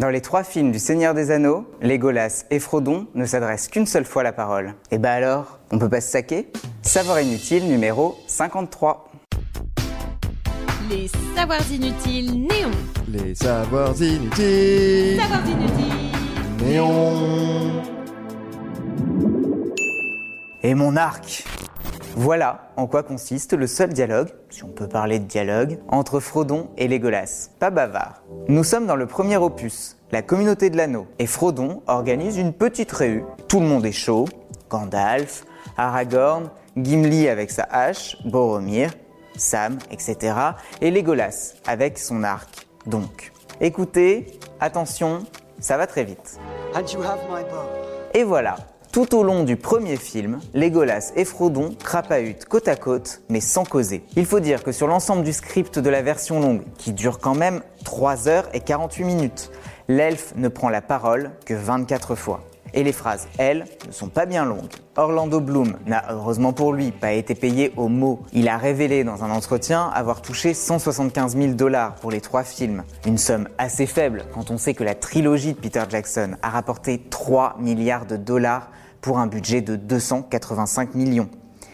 Dans les trois films du Seigneur des Anneaux, Légolas et Frodon ne s'adressent qu'une seule fois la parole. Et bah alors, on peut pas se saquer? Savoir inutile numéro 53. Les savoirs inutiles néons. Les savoirs inutiles. Savoirs inutiles. Néon. Et mon arc Voilà en quoi consiste le seul dialogue, si on peut parler de dialogue, entre Frodon et Légolas. Pas bavard. Nous sommes dans le premier opus, la communauté de l'anneau, et Frodon organise une petite réu. Tout le monde est chaud, Gandalf, Aragorn, Gimli avec sa hache, Boromir, Sam, etc. Et Légolas avec son arc. Donc, écoutez, attention, ça va très vite. Et voilà, tout au long du premier film, Légolas et Frodon crapahutent côte à côte, mais sans causer. Il faut dire que sur l'ensemble du script de la version longue, qui dure quand même 3 heures et 48 minutes, l'elfe ne prend la parole que 24 fois. Et les phrases, elles, ne sont pas bien longues. Orlando Bloom n'a, heureusement pour lui, pas été payé au mot. Il a révélé dans un entretien avoir touché 175 000 dollars pour les trois films. Une somme assez faible quand on sait que la trilogie de Peter Jackson a rapporté 3 milliards de dollars pour un budget de 285 millions.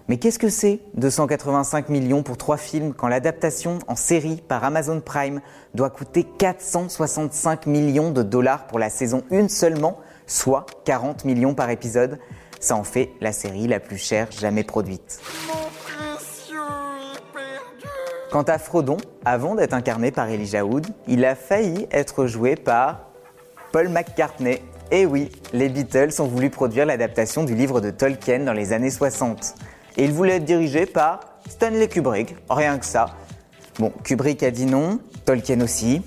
Mais qu'est-ce que c'est 285 millions pour trois films quand l'adaptation en série par Amazon Prime doit coûter 465 millions de dollars pour la saison 1 seulement, soit 40 millions par épisode? Ça en fait la série la plus chère jamais produite. Quant à Frodon, avant d'être incarné par Elijah Wood, il a failli être joué par Paul McCartney. Et oui, les Beatles ont voulu produire l'adaptation du livre de Tolkien dans les années 60. Et il voulait être dirigé par Stanley Kubrick, rien que ça. Bon, Kubrick a dit non, Tolkien aussi.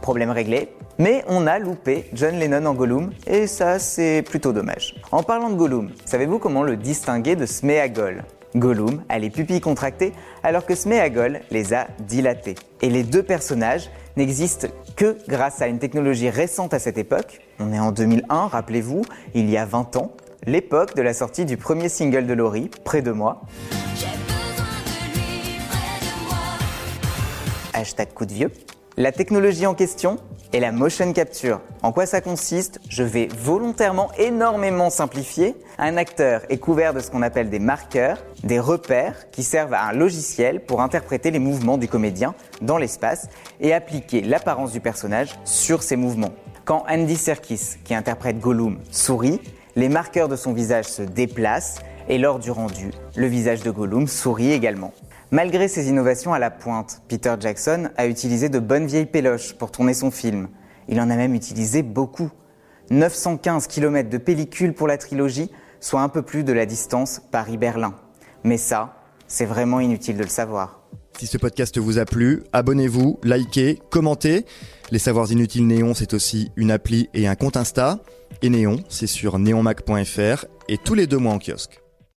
Problème réglé. Mais on a loupé John Lennon en Gollum, et ça c'est plutôt dommage. En parlant de Gollum, savez-vous comment le distinguer de Sméagol? Gollum a les pupilles contractées alors que Sméagol les a dilatées. Et les deux personnages n'existent que grâce à une technologie récente à cette époque. On est en 2001, rappelez-vous, il y a 20 ans, l'époque de la sortie du premier single de Laurie, Près de moi. Hashtag coup de vieux. La technologie en question est la motion capture. En quoi ça consiste Je vais volontairement énormément simplifier. Un acteur est couvert de ce qu'on appelle des marqueurs, des repères qui servent à un logiciel pour interpréter les mouvements du comédien dans l'espace et appliquer l'apparence du personnage sur ces mouvements. Quand Andy Serkis, qui interprète Gollum, sourit, les marqueurs de son visage se déplacent et lors du rendu, le visage de Gollum sourit également. Malgré ces innovations à la pointe, Peter Jackson a utilisé de bonnes vieilles péloches pour tourner son film. Il en a même utilisé beaucoup. 915 km de pellicule pour la trilogie, soit un peu plus de la distance Paris-Berlin. Mais ça, c'est vraiment inutile de le savoir. Si ce podcast vous a plu, abonnez-vous, likez, commentez. Les Savoirs Inutiles Néon, c'est aussi une appli et un compte Insta. Et Néon, c'est sur neonmac.fr et tous les deux mois en kiosque.